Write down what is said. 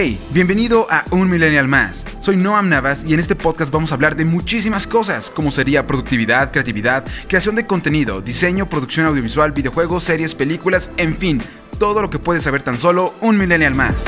Hey, bienvenido a Un Millennial Más. Soy Noam Navas y en este podcast vamos a hablar de muchísimas cosas, como sería productividad, creatividad, creación de contenido, diseño, producción audiovisual, videojuegos, series, películas, en fin, todo lo que puedes saber tan solo un Millennial Más.